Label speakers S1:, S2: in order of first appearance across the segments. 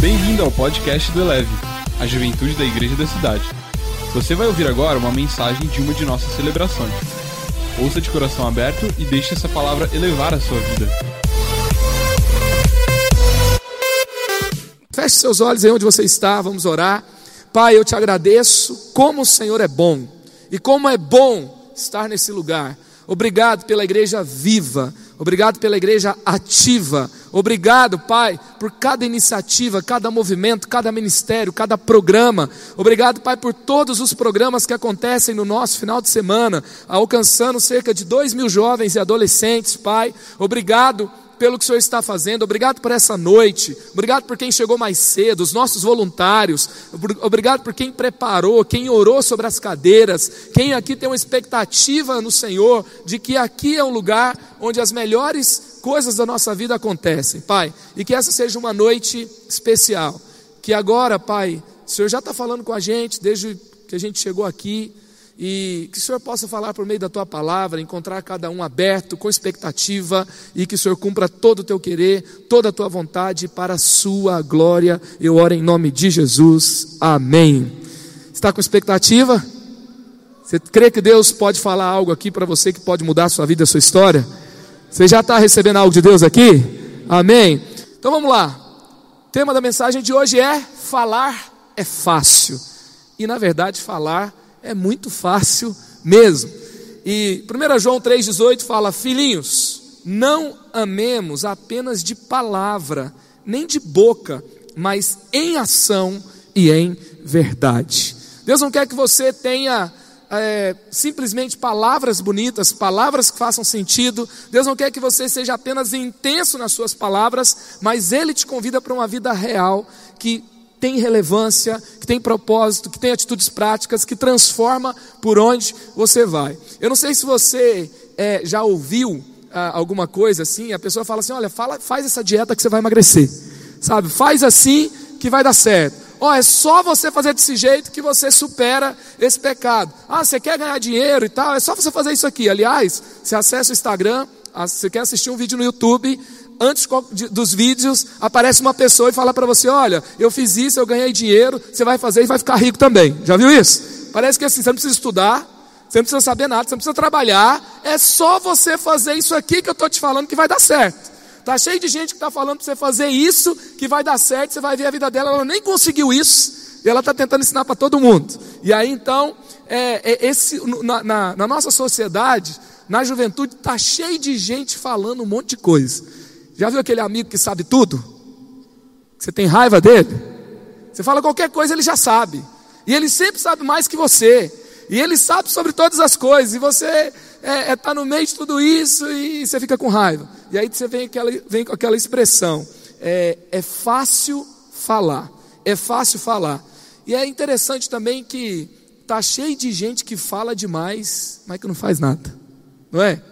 S1: Bem-vindo ao podcast do Eleve, a juventude da igreja da cidade. Você vai ouvir agora uma mensagem de uma de nossas celebrações. Ouça de coração aberto e deixe essa palavra elevar a sua vida.
S2: Feche seus olhos aí onde você está, vamos orar. Pai, eu te agradeço como o Senhor é bom e como é bom estar nesse lugar. Obrigado pela igreja viva, obrigado pela igreja ativa, obrigado, Pai, por cada iniciativa, cada movimento, cada ministério, cada programa. Obrigado, Pai, por todos os programas que acontecem no nosso final de semana, alcançando cerca de dois mil jovens e adolescentes, Pai. Obrigado pelo que o Senhor está fazendo, obrigado por essa noite, obrigado por quem chegou mais cedo, os nossos voluntários, obrigado por quem preparou, quem orou sobre as cadeiras, quem aqui tem uma expectativa no Senhor de que aqui é um lugar onde as melhores coisas da nossa vida acontecem, Pai, e que essa seja uma noite especial, que agora, Pai, o Senhor já está falando com a gente desde que a gente chegou aqui, e que o Senhor possa falar por meio da tua palavra, encontrar cada um aberto, com expectativa, e que o Senhor cumpra todo o teu querer, toda a tua vontade, para a sua glória. Eu oro em nome de Jesus. Amém. Está com expectativa? Você crê que Deus pode falar algo aqui para você que pode mudar a sua vida, a sua história? Você já está recebendo algo de Deus aqui? Amém. Então vamos lá. O tema da mensagem de hoje é: falar é fácil. E na verdade, falar é muito fácil mesmo. E 1 João 3,18 fala: Filhinhos, não amemos apenas de palavra, nem de boca, mas em ação e em verdade. Deus não quer que você tenha é, simplesmente palavras bonitas, palavras que façam sentido. Deus não quer que você seja apenas intenso nas suas palavras, mas Ele te convida para uma vida real que tem relevância, que tem propósito, que tem atitudes práticas, que transforma por onde você vai. Eu não sei se você é, já ouviu ah, alguma coisa assim, a pessoa fala assim: olha, fala, faz essa dieta que você vai emagrecer, sabe? Faz assim que vai dar certo. Ó, oh, é só você fazer desse jeito que você supera esse pecado. Ah, você quer ganhar dinheiro e tal, é só você fazer isso aqui. Aliás, você acessa o Instagram, você quer assistir um vídeo no YouTube, antes dos vídeos, aparece uma pessoa e fala para você: Olha, eu fiz isso, eu ganhei dinheiro, você vai fazer e vai ficar rico também. Já viu isso? Parece que assim, você não precisa estudar, você não precisa saber nada, você não precisa trabalhar, é só você fazer isso aqui que eu estou te falando que vai dar certo. Está cheio de gente que está falando para você fazer isso que vai dar certo, você vai ver a vida dela, ela nem conseguiu isso, e ela está tentando ensinar para todo mundo. E aí então, é, é esse, na, na, na nossa sociedade, na juventude, está cheio de gente falando um monte de coisa. Já viu aquele amigo que sabe tudo? Você tem raiva dele? Você fala qualquer coisa, ele já sabe. E ele sempre sabe mais que você. E ele sabe sobre todas as coisas. E você está é, é, tá no meio de tudo isso e você fica com raiva. E aí você vem, aquela, vem com aquela expressão: é, é fácil falar. É fácil falar. E é interessante também que está cheio de gente que fala demais, mas que não faz nada. Não é?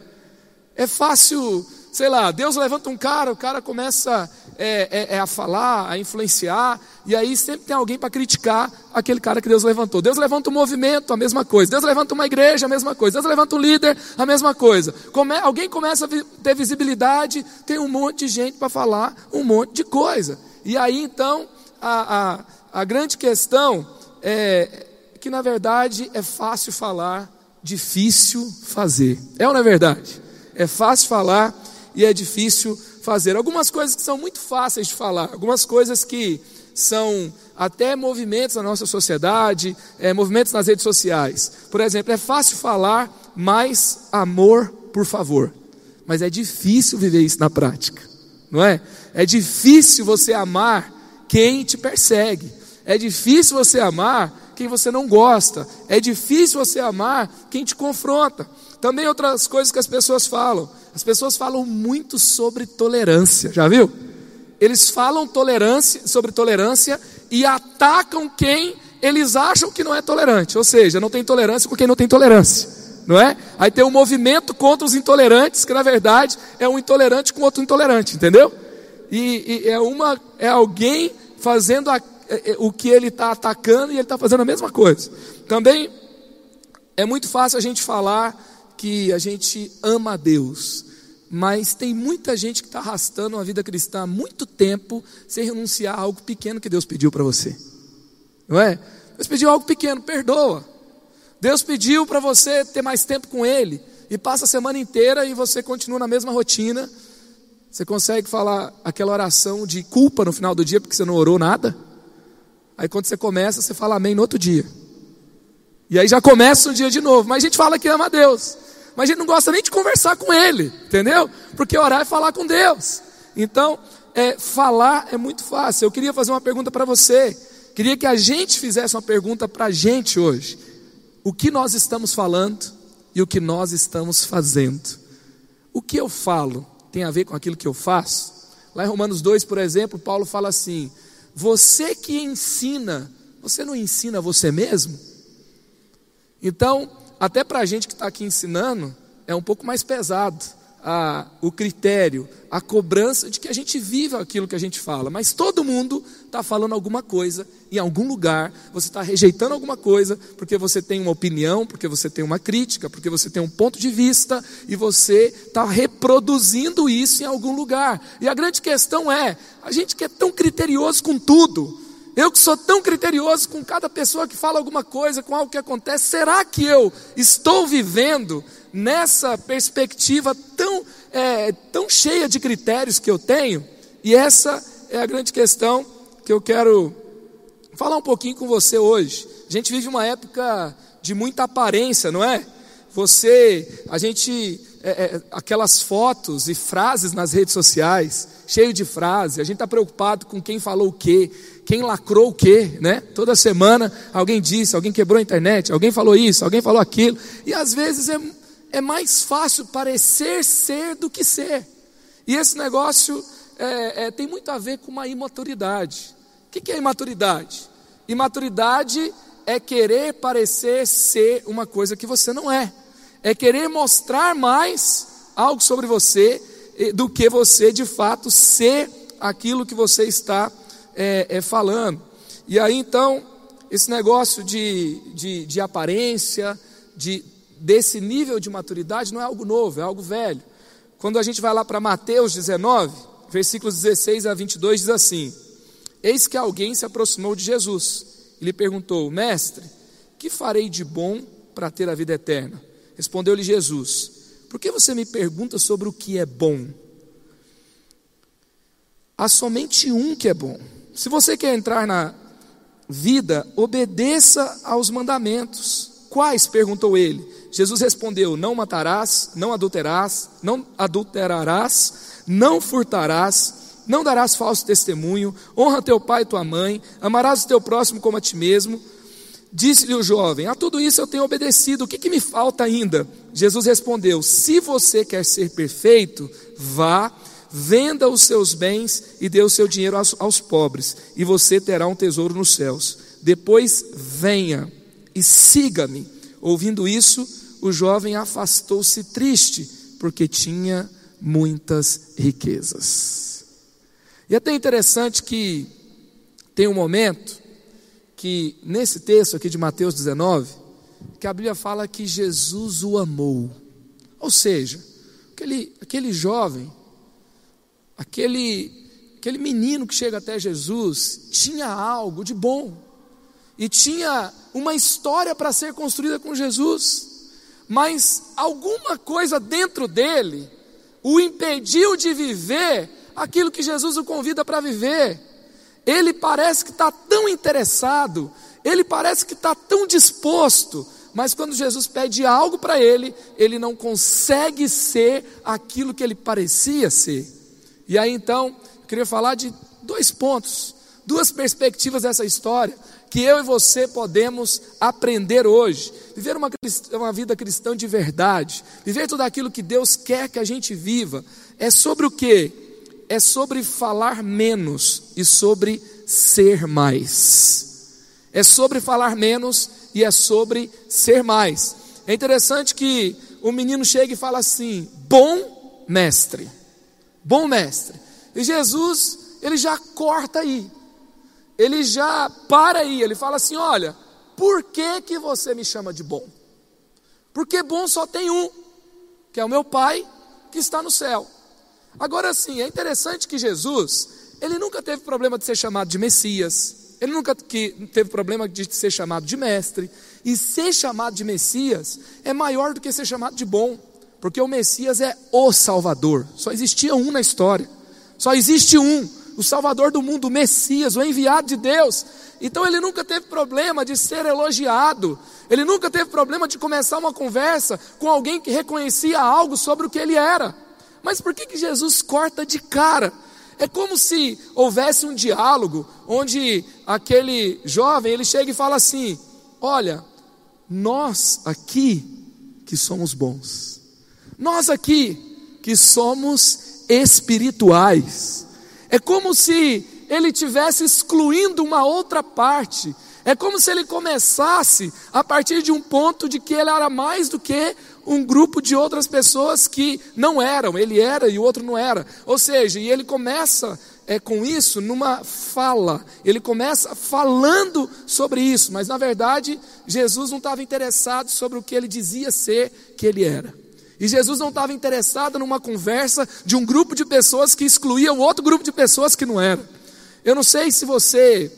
S2: É fácil sei lá, Deus levanta um cara, o cara começa é, é, é a falar, a influenciar, e aí sempre tem alguém para criticar aquele cara que Deus levantou. Deus levanta um movimento, a mesma coisa. Deus levanta uma igreja, a mesma coisa. Deus levanta um líder, a mesma coisa. Come, alguém começa a ter visibilidade, tem um monte de gente para falar um monte de coisa. E aí então, a, a, a grande questão é que na verdade é fácil falar, difícil fazer. É ou não é verdade? É fácil falar, e é difícil fazer. Algumas coisas que são muito fáceis de falar, algumas coisas que são até movimentos na nossa sociedade, é, movimentos nas redes sociais. Por exemplo, é fácil falar mais amor, por favor, mas é difícil viver isso na prática, não é? É difícil você amar quem te persegue, é difícil você amar quem você não gosta, é difícil você amar quem te confronta. Também outras coisas que as pessoas falam. As pessoas falam muito sobre tolerância, já viu? Eles falam tolerância, sobre tolerância e atacam quem eles acham que não é tolerante, ou seja, não tem tolerância com quem não tem tolerância, não é? Aí tem um movimento contra os intolerantes, que na verdade é um intolerante com outro intolerante, entendeu? E, e é uma é alguém fazendo a, é, é, o que ele está atacando e ele está fazendo a mesma coisa. Também é muito fácil a gente falar que a gente ama a Deus, Mas tem muita gente que está arrastando uma vida cristã há muito tempo sem renunciar a algo pequeno que Deus pediu para você. Não é? Deus pediu algo pequeno, perdoa. Deus pediu para você ter mais tempo com Ele e passa a semana inteira e você continua na mesma rotina. Você consegue falar aquela oração de culpa no final do dia porque você não orou nada? Aí quando você começa, você fala amém no outro dia. E aí já começa o dia de novo. Mas a gente fala que ama a Deus mas a gente não gosta nem de conversar com ele, entendeu? Porque orar é falar com Deus. Então, é, falar é muito fácil. Eu queria fazer uma pergunta para você. Queria que a gente fizesse uma pergunta para a gente hoje. O que nós estamos falando e o que nós estamos fazendo? O que eu falo tem a ver com aquilo que eu faço? Lá em Romanos 2, por exemplo, Paulo fala assim: Você que ensina, você não ensina você mesmo? Então, até para a gente que está aqui ensinando, é um pouco mais pesado a, o critério, a cobrança de que a gente viva aquilo que a gente fala. Mas todo mundo está falando alguma coisa em algum lugar, você está rejeitando alguma coisa porque você tem uma opinião, porque você tem uma crítica, porque você tem um ponto de vista e você está reproduzindo isso em algum lugar. E a grande questão é: a gente que é tão criterioso com tudo eu que sou tão criterioso com cada pessoa que fala alguma coisa, com algo que acontece, será que eu estou vivendo nessa perspectiva tão, é, tão cheia de critérios que eu tenho? E essa é a grande questão que eu quero falar um pouquinho com você hoje. A gente vive uma época de muita aparência, não é? Você, a gente, é, é, aquelas fotos e frases nas redes sociais, cheio de frases, a gente está preocupado com quem falou o quê, quem lacrou o quê, né? Toda semana alguém disse, alguém quebrou a internet, alguém falou isso, alguém falou aquilo. E às vezes é, é mais fácil parecer ser do que ser. E esse negócio é, é, tem muito a ver com uma imaturidade. O que, que é imaturidade? Imaturidade é querer parecer ser uma coisa que você não é. É querer mostrar mais algo sobre você do que você de fato ser aquilo que você está é, é, falando. E aí então, esse negócio de, de, de aparência, de, desse nível de maturidade, não é algo novo, é algo velho. Quando a gente vai lá para Mateus 19, versículos 16 a 22, diz assim: Eis que alguém se aproximou de Jesus e lhe perguntou: Mestre, que farei de bom para ter a vida eterna? Respondeu-lhe Jesus: Por que você me pergunta sobre o que é bom? Há somente um que é bom. Se você quer entrar na vida, obedeça aos mandamentos. Quais? perguntou ele. Jesus respondeu: Não matarás, não adulterarás, não adulterarás, não furtarás, não darás falso testemunho, honra teu pai e tua mãe, amarás o teu próximo como a ti mesmo. Disse-lhe o jovem: A tudo isso eu tenho obedecido, o que, que me falta ainda? Jesus respondeu: Se você quer ser perfeito, vá venda os seus bens e dê o seu dinheiro aos, aos pobres, e você terá um tesouro nos céus. Depois venha e siga-me. Ouvindo isso, o jovem afastou-se triste, porque tinha muitas riquezas. E até interessante que tem um momento que, nesse texto aqui de Mateus 19, que a Bíblia fala que Jesus o amou. Ou seja, aquele, aquele jovem Aquele, aquele menino que chega até Jesus tinha algo de bom e tinha uma história para ser construída com Jesus, mas alguma coisa dentro dele o impediu de viver aquilo que Jesus o convida para viver. Ele parece que está tão interessado, ele parece que está tão disposto, mas quando Jesus pede algo para ele, ele não consegue ser aquilo que ele parecia ser. E aí então, eu queria falar de dois pontos, duas perspectivas dessa história que eu e você podemos aprender hoje. Viver uma, uma vida cristã de verdade, viver tudo aquilo que Deus quer que a gente viva, é sobre o que? É sobre falar menos e sobre ser mais. É sobre falar menos e é sobre ser mais. É interessante que o menino chega e fala assim: bom mestre. Bom mestre. E Jesus, ele já corta aí. Ele já para aí, ele fala assim: "Olha, por que que você me chama de bom? Porque bom só tem um, que é o meu Pai que está no céu. Agora sim, é interessante que Jesus, ele nunca teve problema de ser chamado de Messias, ele nunca teve problema de ser chamado de mestre, e ser chamado de Messias é maior do que ser chamado de bom, porque o Messias é o Salvador, só existia um na história, só existe um, o Salvador do mundo, o Messias, o enviado de Deus. Então ele nunca teve problema de ser elogiado, ele nunca teve problema de começar uma conversa com alguém que reconhecia algo sobre o que ele era. Mas por que, que Jesus corta de cara? É como se houvesse um diálogo onde aquele jovem ele chega e fala assim: Olha, nós aqui que somos bons, nós aqui que somos espirituais, é como se ele tivesse excluindo uma outra parte. É como se ele começasse a partir de um ponto de que ele era mais do que um grupo de outras pessoas que não eram, ele era e o outro não era. Ou seja, e ele começa é, com isso numa fala, ele começa falando sobre isso, mas na verdade Jesus não estava interessado sobre o que ele dizia ser que ele era. E Jesus não estava interessado numa conversa de um grupo de pessoas que excluía o outro grupo de pessoas que não era. Eu não sei se você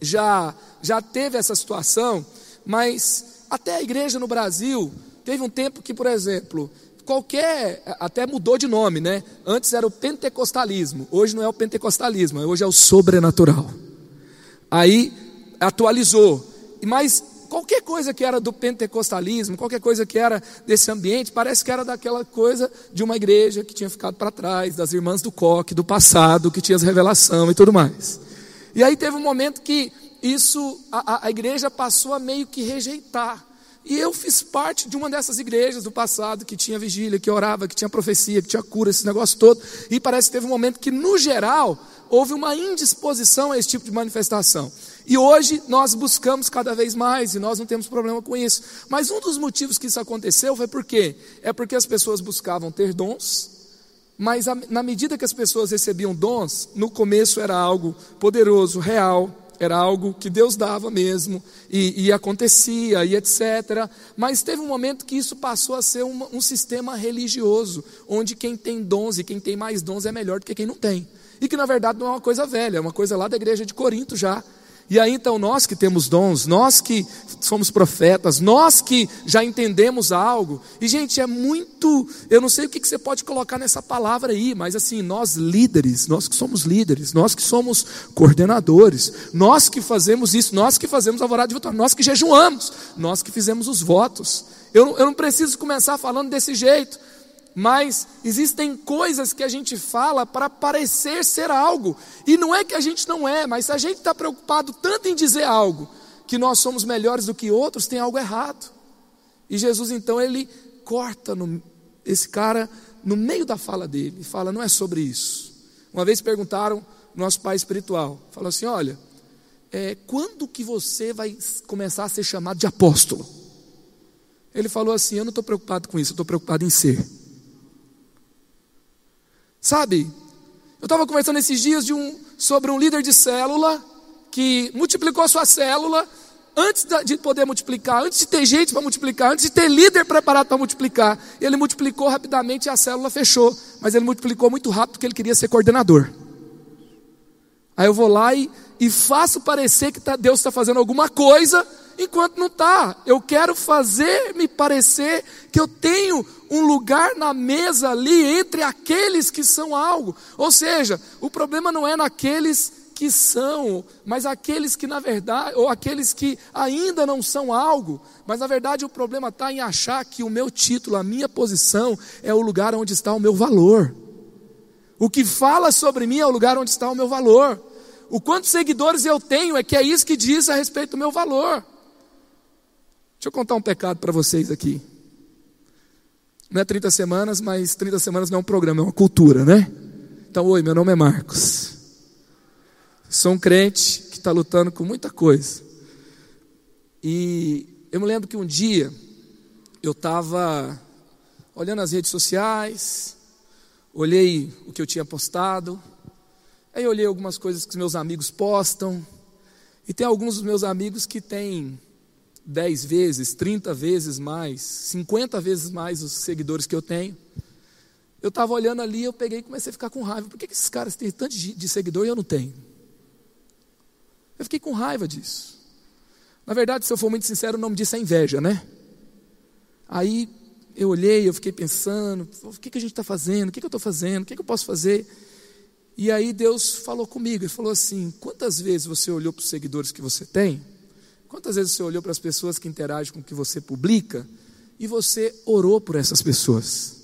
S2: já, já teve essa situação, mas até a igreja no Brasil teve um tempo que, por exemplo, qualquer, até mudou de nome, né? Antes era o pentecostalismo, hoje não é o pentecostalismo, hoje é o sobrenatural. Aí atualizou, mas qualquer coisa que era do pentecostalismo, qualquer coisa que era desse ambiente, parece que era daquela coisa de uma igreja que tinha ficado para trás, das irmãs do coque, do passado, que tinha as revelação e tudo mais. E aí teve um momento que isso, a, a igreja passou a meio que rejeitar. E eu fiz parte de uma dessas igrejas do passado que tinha vigília, que orava, que tinha profecia, que tinha cura, esse negócio todo. E parece que teve um momento que, no geral, houve uma indisposição a esse tipo de manifestação. E hoje nós buscamos cada vez mais e nós não temos problema com isso. Mas um dos motivos que isso aconteceu foi por quê? É porque as pessoas buscavam ter dons, mas na medida que as pessoas recebiam dons, no começo era algo poderoso, real, era algo que Deus dava mesmo, e, e acontecia, e etc. Mas teve um momento que isso passou a ser um, um sistema religioso, onde quem tem dons e quem tem mais dons é melhor do que quem não tem. E que na verdade não é uma coisa velha, é uma coisa lá da igreja de Corinto já. E aí então nós que temos dons, nós que somos profetas, nós que já entendemos algo, e gente, é muito, eu não sei o que, você pode colocar nessa palavra aí, mas assim, nós líderes, nós que somos líderes, nós que somos coordenadores, nós que fazemos isso, nós que fazemos a alvorada de vitória, nós que jejuamos, nós que fizemos os votos. Eu, eu não preciso começar falando desse jeito, mas existem coisas que a gente fala para parecer ser algo, e não é que a gente não é, mas se a gente está preocupado tanto em dizer algo, que nós somos melhores do que outros, tem algo errado. E Jesus então ele corta no, esse cara no meio da fala dele, e fala: não é sobre isso. Uma vez perguntaram nosso pai espiritual, falou assim: olha, é, quando que você vai começar a ser chamado de apóstolo? Ele falou assim: eu não estou preocupado com isso, eu estou preocupado em ser. Sabe? Eu estava conversando esses dias um, sobre um líder de célula que multiplicou a sua célula antes de poder multiplicar, antes de ter gente para multiplicar, antes de ter líder preparado para multiplicar. Ele multiplicou rapidamente e a célula fechou. Mas ele multiplicou muito rápido porque ele queria ser coordenador. Aí eu vou lá e, e faço parecer que tá, Deus está fazendo alguma coisa enquanto não está. Eu quero fazer me parecer que eu tenho um lugar na mesa ali entre aqueles que são algo. Ou seja, o problema não é naqueles que são, mas aqueles que na verdade, ou aqueles que ainda não são algo, mas na verdade o problema está em achar que o meu título, a minha posição, é o lugar onde está o meu valor. O que fala sobre mim é o lugar onde está o meu valor. O quantos seguidores eu tenho é que é isso que diz a respeito do meu valor. Deixa eu contar um pecado para vocês aqui. Não é 30 semanas, mas 30 semanas não é um programa, é uma cultura, né? Então, oi, meu nome é Marcos. Sou um crente que está lutando com muita coisa. E eu me lembro que um dia eu estava olhando as redes sociais, olhei o que eu tinha postado, aí olhei algumas coisas que os meus amigos postam, e tem alguns dos meus amigos que têm 10 vezes, 30 vezes mais, 50 vezes mais os seguidores que eu tenho. Eu estava olhando ali, eu peguei e comecei a ficar com raiva. Por que, que esses caras têm tanto de, seguidor e eu não tenho? Eu fiquei com raiva disso. Na verdade, se eu for muito sincero, o nome disso é inveja, né? Aí eu olhei, eu fiquei pensando: o que, que a gente está fazendo? O que, que eu estou fazendo? O que, que eu posso fazer? E aí Deus falou comigo, Ele falou assim: quantas vezes você olhou para os seguidores que você tem? Quantas vezes você olhou para as pessoas que interagem com o que você publica? E você orou por essas pessoas?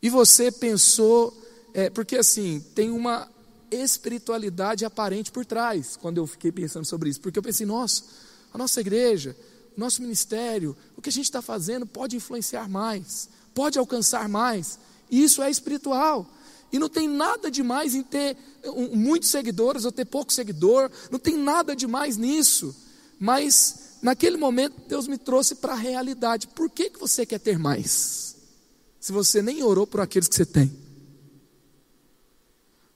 S2: E você pensou, é, porque assim, tem uma espiritualidade aparente por trás, quando eu fiquei pensando sobre isso, porque eu pensei, nossa, a nossa igreja, o nosso ministério, o que a gente está fazendo pode influenciar mais, pode alcançar mais, e isso é espiritual. E não tem nada demais em ter muitos seguidores ou ter pouco seguidor, não tem nada demais nisso. Mas naquele momento Deus me trouxe para a realidade. Por que, que você quer ter mais? Se você nem orou por aqueles que você tem.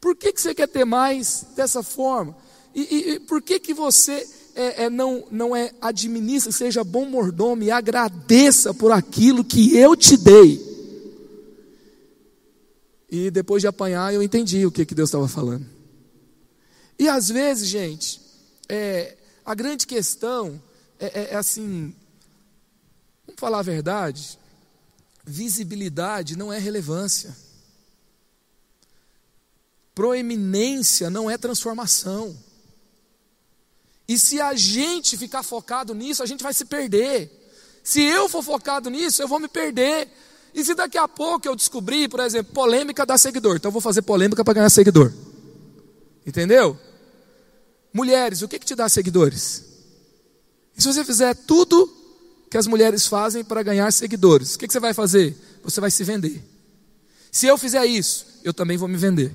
S2: Por que, que você quer ter mais dessa forma? E, e, e por que, que você é, é, não, não é administra, seja bom mordomo e agradeça por aquilo que eu te dei? E depois de apanhar, eu entendi o que, que Deus estava falando. E às vezes, gente, é, a grande questão é, é, é assim: vamos falar a verdade, visibilidade não é relevância, proeminência não é transformação. E se a gente ficar focado nisso, a gente vai se perder. Se eu for focado nisso, eu vou me perder. E se daqui a pouco eu descobrir, por exemplo, polêmica dá seguidor, então eu vou fazer polêmica para ganhar seguidor. Entendeu? Mulheres, o que, que te dá seguidores? E se você fizer tudo que as mulheres fazem para ganhar seguidores, o que, que você vai fazer? Você vai se vender. Se eu fizer isso, eu também vou me vender.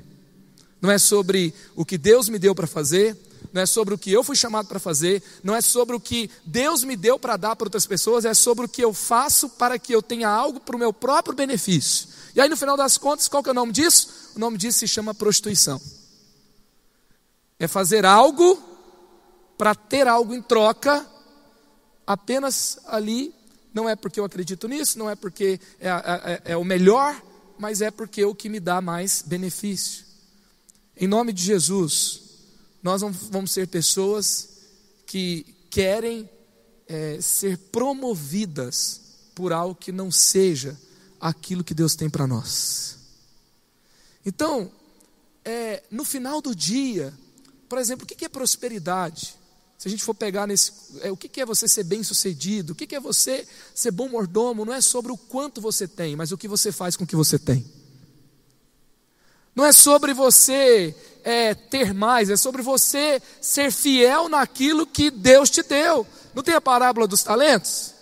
S2: Não é sobre o que Deus me deu para fazer, não é sobre o que eu fui chamado para fazer, não é sobre o que Deus me deu para dar para outras pessoas, é sobre o que eu faço para que eu tenha algo para o meu próprio benefício. E aí, no final das contas, qual que é o nome disso? O nome disso se chama prostituição. É fazer algo para ter algo em troca, apenas ali, não é porque eu acredito nisso, não é porque é, é, é o melhor, mas é porque é o que me dá mais benefício. Em nome de Jesus, nós vamos ser pessoas que querem é, ser promovidas por algo que não seja aquilo que Deus tem para nós. Então, é, no final do dia, por exemplo, o que é prosperidade? Se a gente for pegar nesse. É, o que é você ser bem sucedido? O que é você ser bom mordomo? Não é sobre o quanto você tem, mas o que você faz com o que você tem. Não é sobre você é, ter mais, é sobre você ser fiel naquilo que Deus te deu. Não tem a parábola dos talentos?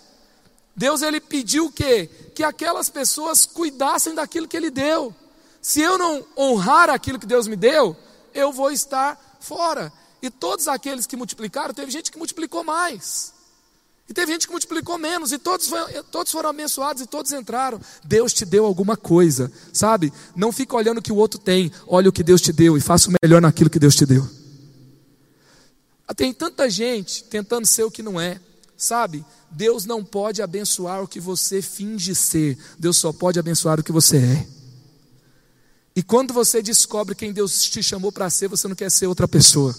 S2: Deus ele pediu o quê? Que aquelas pessoas cuidassem daquilo que ele deu. Se eu não honrar aquilo que Deus me deu, eu vou estar fora. E todos aqueles que multiplicaram, teve gente que multiplicou mais. E teve gente que multiplicou menos, e todos, todos foram abençoados e todos entraram. Deus te deu alguma coisa, sabe? Não fica olhando o que o outro tem, olha o que Deus te deu e faça o melhor naquilo que Deus te deu. Tem tanta gente tentando ser o que não é, sabe? Deus não pode abençoar o que você finge ser, Deus só pode abençoar o que você é. E quando você descobre quem Deus te chamou para ser, você não quer ser outra pessoa.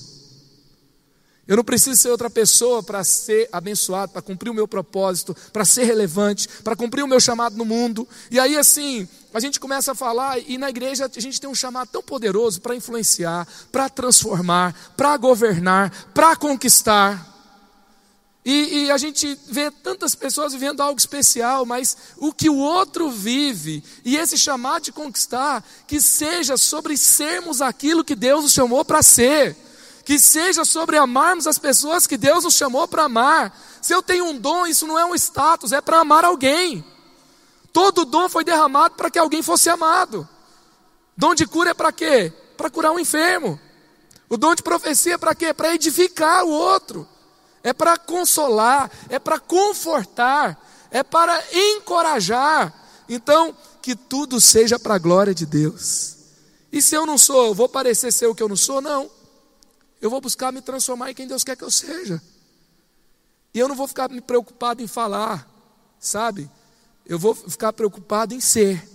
S2: Eu não preciso ser outra pessoa para ser abençoado, para cumprir o meu propósito, para ser relevante, para cumprir o meu chamado no mundo. E aí, assim, a gente começa a falar, e na igreja a gente tem um chamado tão poderoso para influenciar, para transformar, para governar, para conquistar. E, e, a gente vê tantas pessoas vivendo algo especial, mas o que o outro vive, e esse chamado de conquistar, que seja sobre sermos aquilo que Deus nos chamou para ser que seja sobre amarmos as pessoas que Deus nos chamou para amar. Se eu tenho um dom, isso não é um status, é para amar alguém. Todo dom foi derramado para que alguém fosse amado. Dom de cura é para quê? Para curar um enfermo. O dom de profecia é para quê? Para edificar o outro. É para consolar, é para confortar, é para encorajar. Então, que tudo seja para a glória de Deus. E se eu não sou, eu vou parecer ser o que eu não sou? Não. Eu vou buscar me transformar em quem Deus quer que eu seja. E eu não vou ficar me preocupado em falar, sabe? Eu vou ficar preocupado em ser.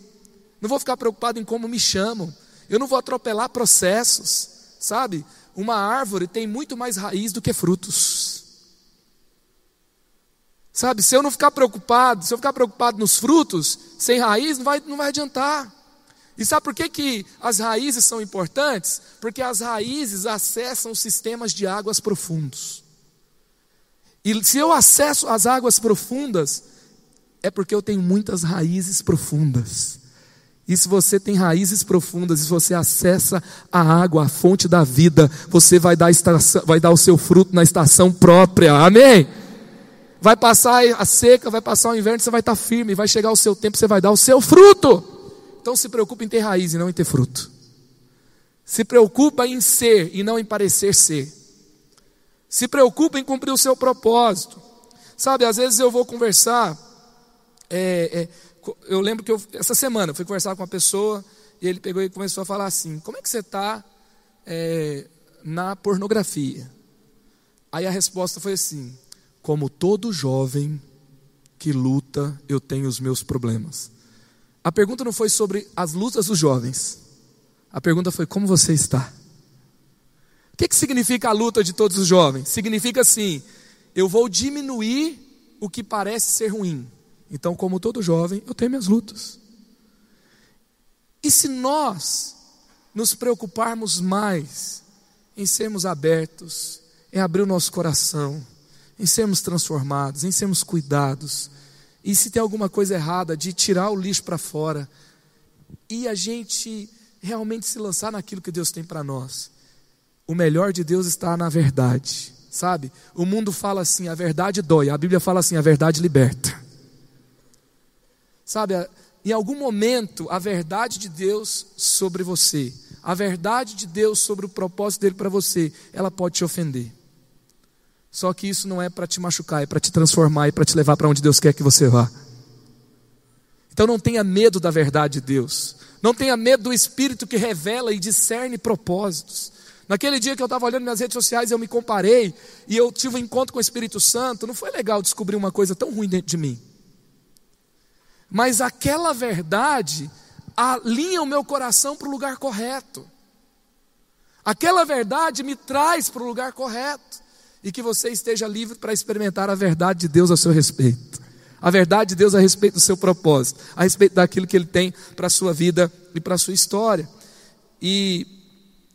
S2: não vou ficar preocupado em como me chamam, eu não vou atropelar processos, sabe? Uma árvore tem muito mais raiz do que frutos. Sabe, se eu não ficar preocupado, se eu ficar preocupado nos frutos, sem raiz, não vai, não vai adiantar. E sabe por que, que as raízes são importantes? Porque as raízes acessam sistemas de águas profundos. E se eu acesso as águas profundas, é porque eu tenho muitas raízes profundas. E se você tem raízes profundas, e se você acessa a água, a fonte da vida, você vai dar, estação, vai dar o seu fruto na estação própria. Amém? Vai passar a seca, vai passar o inverno, você vai estar firme, vai chegar o seu tempo, você vai dar o seu fruto. Então se preocupe em ter raiz e não em ter fruto. Se preocupa em ser e não em parecer ser. Se preocupa em cumprir o seu propósito. Sabe, às vezes eu vou conversar. É, é, eu lembro que eu, essa semana eu fui conversar com uma pessoa e ele pegou e começou a falar assim: Como é que você está é, na pornografia? Aí a resposta foi assim: Como todo jovem que luta, eu tenho os meus problemas. A pergunta não foi sobre as lutas dos jovens. A pergunta foi: Como você está? que, que significa a luta de todos os jovens? Significa assim: eu vou diminuir o que parece ser ruim. Então, como todo jovem, eu tenho minhas lutas. E se nós nos preocuparmos mais em sermos abertos, em abrir o nosso coração, em sermos transformados, em sermos cuidados, e se tem alguma coisa errada, de tirar o lixo para fora, e a gente realmente se lançar naquilo que Deus tem para nós, o melhor de Deus está na verdade, sabe? O mundo fala assim, a verdade dói, a Bíblia fala assim, a verdade liberta. Sabe, em algum momento, a verdade de Deus sobre você, a verdade de Deus sobre o propósito dele para você, ela pode te ofender. Só que isso não é para te machucar, é para te transformar e para te levar para onde Deus quer que você vá. Então não tenha medo da verdade de Deus. Não tenha medo do Espírito que revela e discerne propósitos. Naquele dia que eu estava olhando nas redes sociais, eu me comparei e eu tive um encontro com o Espírito Santo. Não foi legal descobrir uma coisa tão ruim dentro de mim. Mas aquela verdade alinha o meu coração para o lugar correto. Aquela verdade me traz para o lugar correto. E que você esteja livre para experimentar a verdade de Deus a seu respeito. A verdade de Deus a respeito do seu propósito, a respeito daquilo que Ele tem para a sua vida e para a sua história. E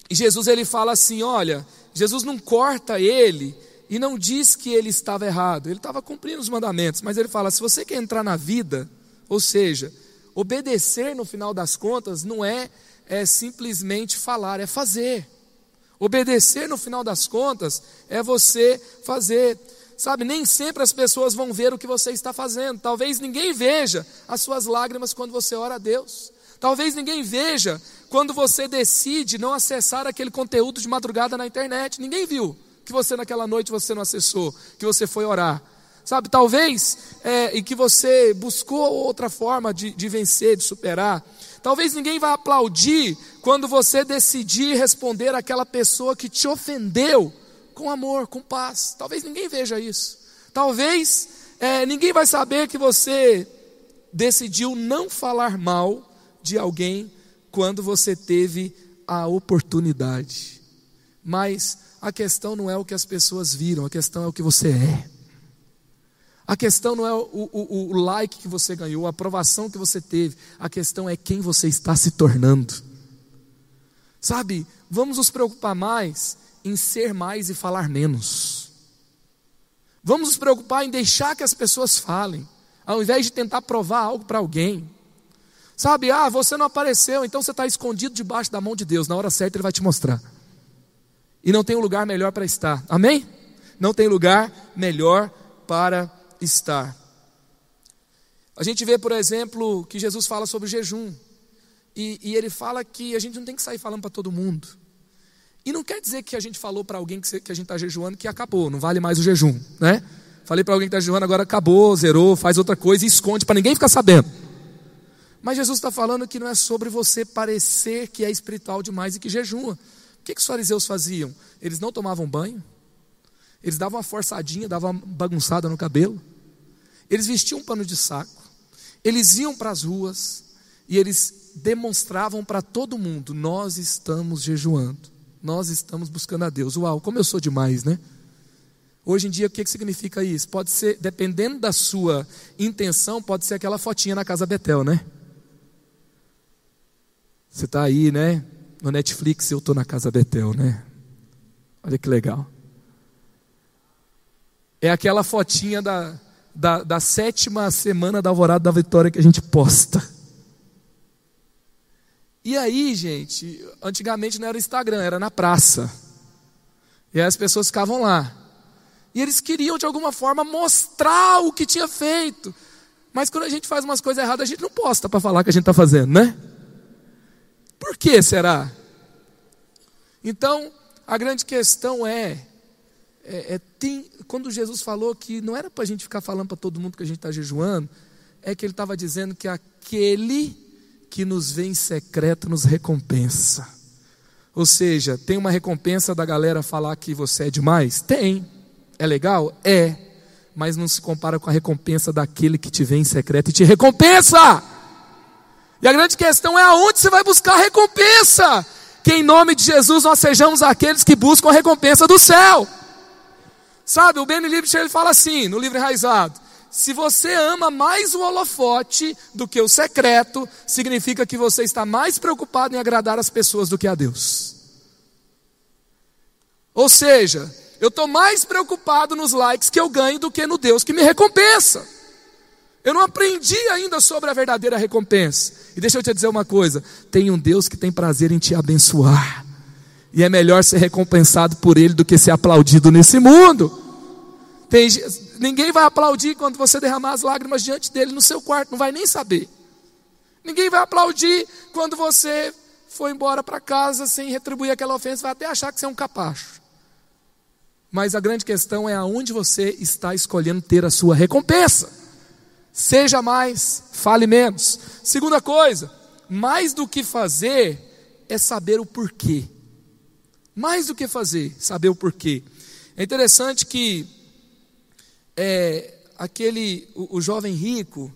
S2: e Jesus ele fala assim: olha, Jesus não corta ele e não diz que ele estava errado, ele estava cumprindo os mandamentos, mas ele fala: se você quer entrar na vida, ou seja, obedecer no final das contas não é, é simplesmente falar, é fazer. Obedecer no final das contas é você fazer. Sabe, nem sempre as pessoas vão ver o que você está fazendo. Talvez ninguém veja as suas lágrimas quando você ora a Deus. Talvez ninguém veja quando você decide não acessar aquele conteúdo de madrugada na internet. Ninguém viu que você naquela noite você não acessou, que você foi orar. Sabe, talvez, é, e que você buscou outra forma de, de vencer, de superar. Talvez ninguém vai aplaudir quando você decidir responder aquela pessoa que te ofendeu com amor, com paz. Talvez ninguém veja isso. Talvez é, ninguém vai saber que você decidiu não falar mal de alguém quando você teve a oportunidade. Mas a questão não é o que as pessoas viram, a questão é o que você é. A questão não é o, o, o, like que você ganhou, a aprovação que você teve. A questão é quem você está se tornando. Sabe, vamos nos preocupar mais em ser mais e falar menos. Vamos nos preocupar em deixar que as pessoas falem, ao invés de tentar provar algo para alguém. Sabe, ah, você não apareceu, então você está escondido debaixo da mão de Deus. Na hora certa Ele vai te mostrar. E não tem um lugar melhor para estar. Amém? Não tem lugar melhor para estar. A gente vê, por exemplo, que Jesus fala sobre jejum. E, e ele fala que a gente não tem que sair falando para todo mundo. E não quer dizer que a gente falou para alguém que, que a gente está jejuando que acabou, não vale mais o jejum, né? Falei para alguém que está jejuando, agora acabou, zerou, faz outra coisa e esconde para ninguém ficar sabendo. Mas Jesus está falando que não é sobre você parecer que é espiritual demais e que jejua. O que, que os fariseus faziam? Eles não tomavam banho, eles davam uma forçadinha, davam uma bagunçada no cabelo, eles vestiam um pano de saco, eles iam para as ruas e eles demonstravam para todo mundo: nós estamos jejuando, nós estamos buscando a Deus. Uau, como eu sou demais, né? Hoje em dia, o que, que significa isso? Pode ser, dependendo da sua intenção, pode ser aquela fotinha na casa Betel, né? Você está aí, né? No Netflix, eu estou na casa Betel, né? Olha que legal. É aquela fotinha da, da, da sétima semana da Alvorada da Vitória que a gente posta. E aí, gente, antigamente não era Instagram, era na praça. E aí as pessoas ficavam lá. E eles queriam, de alguma forma, mostrar o que tinha feito. Mas quando a gente faz umas coisas erradas, a gente não posta para falar que a gente está fazendo, né? Por que será? Então, a grande questão é, é, é tem, quando Jesus falou que não era para a gente ficar falando para todo mundo que a gente está jejuando, é que ele estava dizendo que aquele que nos vê em secreto nos recompensa. Ou seja, tem uma recompensa da galera falar que você é demais? Tem. É legal? É. Mas não se compara com a recompensa daquele que te vê em secreto e te recompensa. E a grande questão é aonde você vai buscar a recompensa. Que em nome de Jesus nós sejamos aqueles que buscam a recompensa do céu. Sabe, o Benny Lipschitz ele fala assim, no livro Enraizado: se você ama mais o holofote do que o secreto, significa que você está mais preocupado em agradar as pessoas do que a Deus. Ou seja, eu estou mais preocupado nos likes que eu ganho do que no Deus que me recompensa. Eu não aprendi ainda sobre a verdadeira recompensa. E deixa eu te dizer uma coisa: tem um Deus que tem prazer em te abençoar. E é melhor ser recompensado por Ele do que ser aplaudido nesse mundo. Tem, ninguém vai aplaudir quando você derramar as lágrimas diante dele no seu quarto, não vai nem saber. Ninguém vai aplaudir quando você for embora para casa sem retribuir aquela ofensa, vai até achar que você é um capacho. Mas a grande questão é aonde você está escolhendo ter a sua recompensa. Seja mais, fale menos. Segunda coisa, mais do que fazer é saber o porquê. Mais do que fazer, saber o porquê. É interessante que é, aquele o, o jovem rico,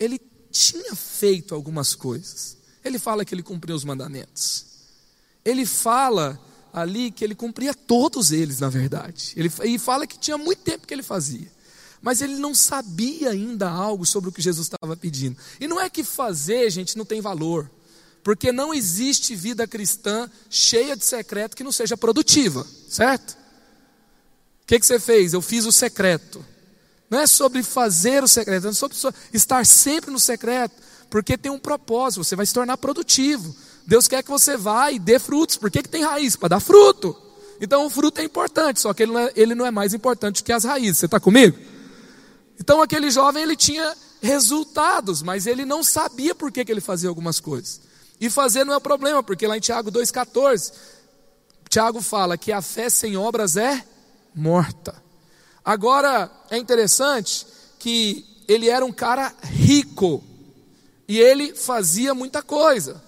S2: ele tinha feito algumas coisas. Ele fala que ele cumpriu os mandamentos. Ele fala ali que ele cumpria todos eles, na verdade. Ele e fala que tinha muito tempo que ele fazia. Mas ele não sabia ainda algo sobre o que Jesus estava pedindo. E não é que fazer, gente, não tem valor. Porque não existe vida cristã cheia de secreto que não seja produtiva, certo? O que, que você fez? Eu fiz o secreto. Não é sobre fazer o secreto, é sobre estar sempre no secreto, porque tem um propósito, você vai se tornar produtivo. Deus quer que você vá e dê frutos. Por que, que tem raiz? Para dar fruto. Então o fruto é importante, só que ele não é, ele não é mais importante que as raízes. Você está comigo? Então aquele jovem ele tinha resultados, mas ele não sabia por que, que ele fazia algumas coisas. E fazer não é problema, porque lá em Tiago 2,14, Tiago fala que a fé sem obras é morta. Agora é interessante que ele era um cara rico e ele fazia muita coisa.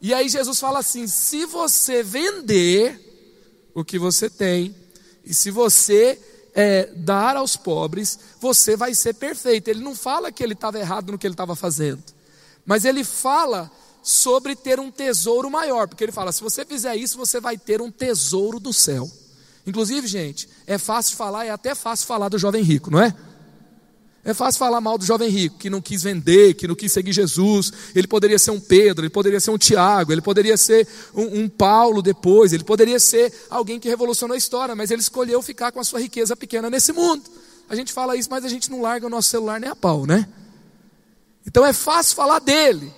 S2: E aí Jesus fala assim: se você vender o que você tem, e se você é, dar aos pobres, você vai ser perfeito. Ele não fala que ele estava errado no que ele estava fazendo, mas ele fala sobre ter um tesouro maior, porque ele fala: se você fizer isso, você vai ter um tesouro do céu. Inclusive, gente, é fácil falar, é até fácil falar do jovem rico, não é? É fácil falar mal do jovem rico, que não quis vender, que não quis seguir Jesus. Ele poderia ser um Pedro, ele poderia ser um Tiago, ele poderia ser um, um, Paulo depois, ele poderia ser alguém que revolucionou a história, mas ele escolheu ficar com a sua riqueza pequena nesse mundo. A gente fala isso, mas a gente não larga o nosso celular nem a pau, né? Então é fácil falar dele,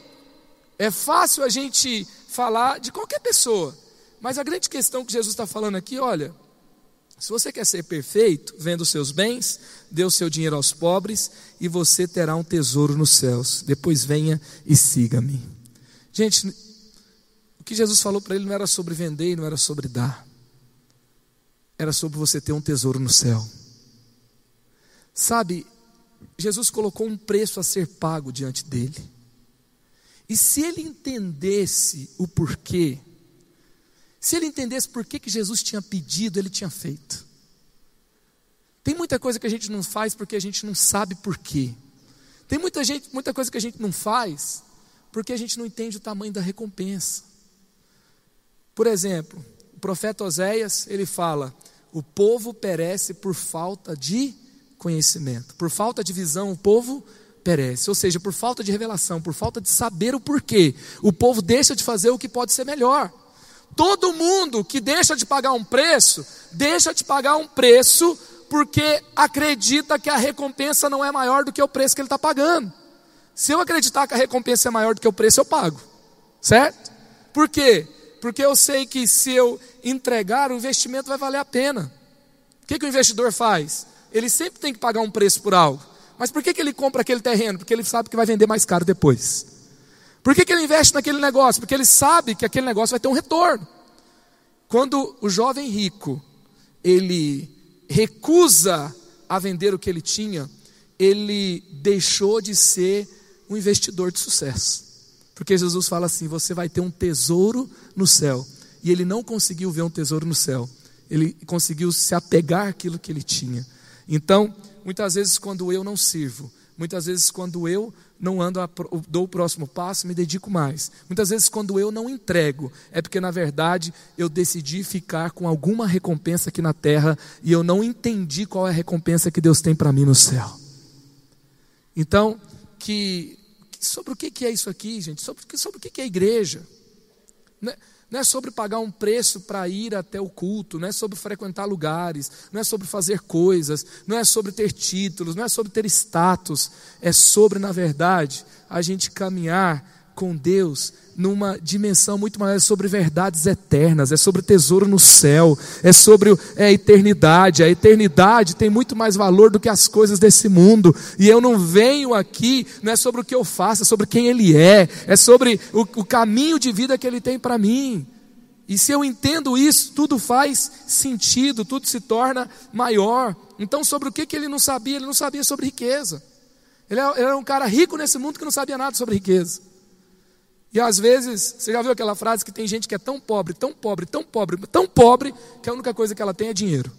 S2: é fácil a gente falar de qualquer pessoa, mas a grande questão que Jesus está falando aqui, olha, se você quer ser perfeito, venda os seus bens, dê o seu dinheiro aos pobres e você terá um tesouro nos céus. Depois venha e siga-me. Gente, o que Jesus falou para ele não era sobre vender não era sobre dar. Era sobre você ter um tesouro no céu. Sabe, Jesus colocou um preço a ser pago diante dele. E se ele entendesse o porquê, se ele entendesse por que, Jesus tinha pedido, ele tinha feito. Tem muita coisa que a gente não faz porque a gente não sabe por quê. Tem muita, gente, muita coisa que a gente não faz Porque a gente não entende o tamanho da recompensa. Por exemplo, o profeta Oséias, ele fala: "O povo perece por falta de conhecimento, por falta de visão, o povo perece, ou seja, por falta de revelação, por falta de saber o porquê, o povo deixa de fazer o que pode ser melhor. Todo mundo que deixa de pagar um preço, deixa de pagar um preço porque acredita que a recompensa não é maior do que o preço que ele está pagando. Se eu acreditar que a recompensa é maior do que o preço, eu pago. Certo? Por quê? Porque eu sei que se eu entregar, o investimento vai valer a pena. O que, que o investidor faz? Ele sempre tem que pagar um preço por algo. Mas por que, que ele compra aquele terreno? Porque ele sabe que vai vender mais caro depois. Por que, que ele investe naquele negócio? Porque ele sabe que aquele negócio vai ter um retorno. Quando o jovem rico, ele recusa a vender o que ele tinha, ele deixou de ser um investidor de sucesso. Porque Jesus fala assim: você vai ter um tesouro no céu. E ele não conseguiu ver um tesouro no céu. Ele conseguiu se apegar àquilo que ele tinha. Então, muitas vezes, quando eu não sirvo, muitas vezes, quando eu não ando, a, dou o próximo passo, me dedico mais. Muitas vezes, quando eu não entrego, é porque, na verdade, eu decidi ficar com alguma recompensa aqui na terra e eu não entendi qual é a recompensa que Deus tem para mim no céu. Então, que sobre o que é isso aqui, gente? Sobre, sobre o que é a igreja? Não é, não é sobre pagar um preço para ir até o culto, não é sobre frequentar lugares, não é sobre fazer coisas, não é sobre ter títulos, não é sobre ter status, é sobre, na verdade, a gente caminhar com Deus numa dimensão muito maior, é sobre verdades eternas, é sobre tesouro no céu, é sobre é, a eternidade. A eternidade tem muito mais valor do que as coisas desse mundo. E eu não venho aqui, não é sobre o que eu faço, é sobre quem Ele é, é sobre o, o caminho de vida que Ele tem para mim. E se eu entendo isso, tudo faz sentido, tudo se torna maior. Então, sobre o que, que ele não sabia? Ele não sabia sobre riqueza. Ele era um cara rico nesse mundo que não sabia nada sobre riqueza. E às vezes, você já viu aquela frase que tem gente que é tão pobre, tão pobre, tão pobre, tão pobre, que a única coisa que ela tem é dinheiro.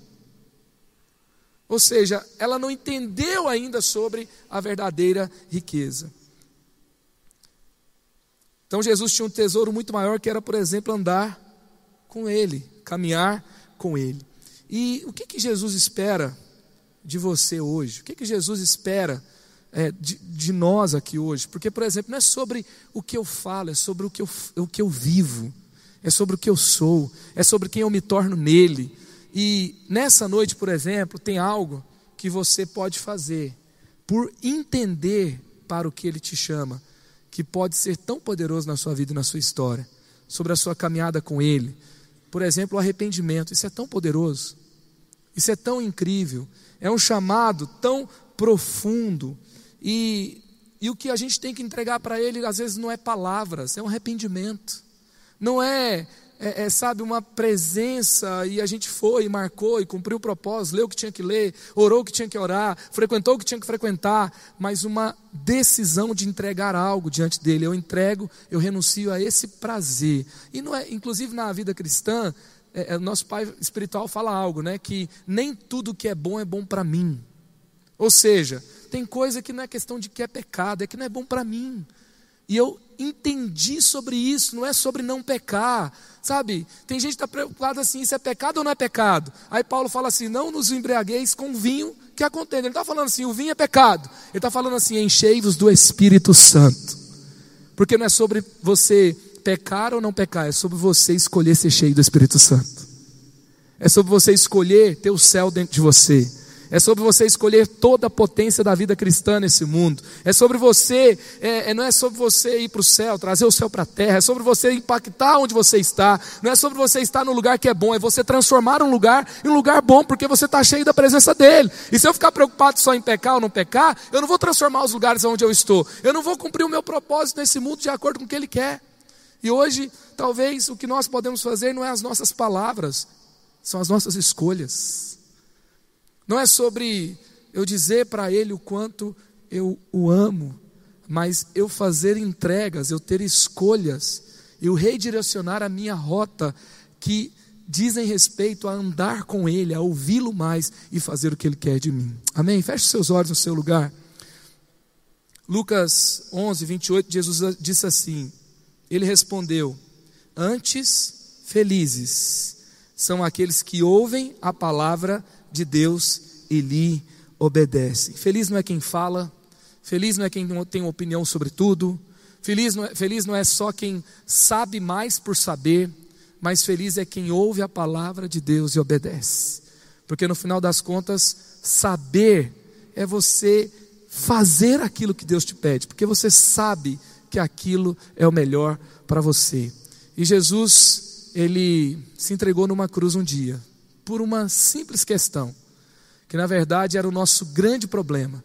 S2: Ou seja, ela não entendeu ainda sobre a verdadeira riqueza. Então Jesus tinha um tesouro muito maior que era, por exemplo, andar com Ele, caminhar com Ele. E o que, que Jesus espera de você hoje? O que, que Jesus espera é, de, de, nós aqui hoje. Porque, por exemplo, não é sobre o que eu falo, é sobre o que eu, o que eu vivo, é sobre o que eu sou, é sobre quem eu me torno nele. E nessa noite, por exemplo, tem algo que você pode fazer por entender para o que ele te chama, que pode ser tão poderoso na sua vida e na sua história, sobre a sua caminhada com ele. Por exemplo, o arrependimento, isso é tão poderoso, isso é tão incrível, é um chamado tão profundo e, e o que a gente tem que entregar para Ele, às vezes, não é palavras, é um arrependimento. Não é, é, é, sabe, uma presença e a gente foi e marcou e cumpriu o propósito, leu o que tinha que ler, orou o que tinha que orar, frequentou o que tinha que frequentar, mas uma decisão de entregar algo diante dele. Eu entrego, eu renuncio a esse prazer. E não é, inclusive na vida cristã, é, é, nosso pai espiritual fala algo, né? Que nem tudo que é bom é bom para mim. Ou seja, tem coisa que não é questão de que é pecado, é que não é bom para mim. E eu entendi sobre isso, não é sobre não pecar, sabe? Tem gente que está preocupada assim, isso é pecado ou não é pecado? Aí Paulo fala assim: não nos embriagueis com vinho que acontece. Ele está falando assim: o vinho é pecado. Ele está falando assim: enchei-vos do Espírito Santo. Porque não é sobre você pecar ou não pecar, é sobre você escolher ser cheio do Espírito Santo. É sobre você escolher ter o céu dentro de você. É sobre você escolher toda a potência da vida cristã nesse mundo. É sobre você, é, é não é sobre você ir para o céu, trazer o céu para a terra. É sobre você impactar onde você está. Não é sobre você estar no lugar que é bom. É você transformar um lugar em um lugar bom, porque você está cheio da presença dele. E se eu ficar preocupado só em pecar ou não pecar, eu não vou transformar os lugares onde eu estou. Eu não vou cumprir o meu propósito nesse mundo de acordo com o que ele quer. E hoje, talvez o que nós podemos fazer não é as nossas palavras, são as nossas escolhas. Não é sobre eu dizer para ele o quanto eu o amo, mas eu fazer entregas, eu ter escolhas, eu redirecionar a minha rota que dizem respeito a andar com ele, a ouvi-lo mais e fazer o que ele quer de mim. Amém? Feche seus olhos no seu lugar. Lucas 11, 28, Jesus disse assim: Ele respondeu: Antes, felizes são aqueles que ouvem a palavra de Deus e lhe obedecem. Feliz não é quem fala, feliz não é quem tem opinião sobre tudo, feliz não é, feliz não é só quem sabe mais por saber, mas feliz é quem ouve a palavra de Deus e obedece. Porque no final das contas, saber é você fazer aquilo que Deus te pede, porque você sabe que aquilo é o melhor para você. E Jesus, ele se entregou numa cruz um dia, por uma simples questão, que na verdade era o nosso grande problema,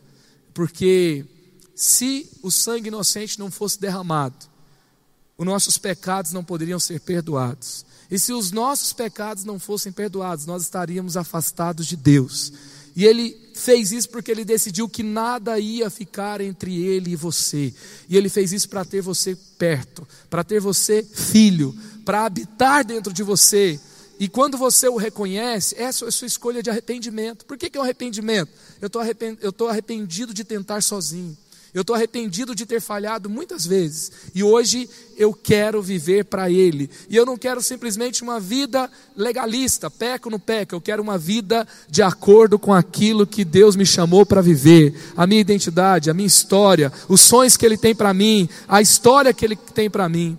S2: porque se o sangue inocente não fosse derramado, os nossos pecados não poderiam ser perdoados. E se os nossos pecados não fossem perdoados, nós estaríamos afastados de Deus. E ele fez isso porque ele decidiu que nada ia ficar entre ele e você. E ele fez isso para ter você perto, para ter você filho, para habitar dentro de você. E quando você o reconhece, essa é a sua escolha de arrependimento. Por que, que é um arrependimento? Eu estou arrependido de tentar sozinho. Eu estou arrependido de ter falhado muitas vezes. E hoje eu quero viver para Ele. E eu não quero simplesmente uma vida legalista, peco no peco. Eu quero uma vida de acordo com aquilo que Deus me chamou para viver. A minha identidade, a minha história, os sonhos que Ele tem para mim, a história que Ele tem para mim.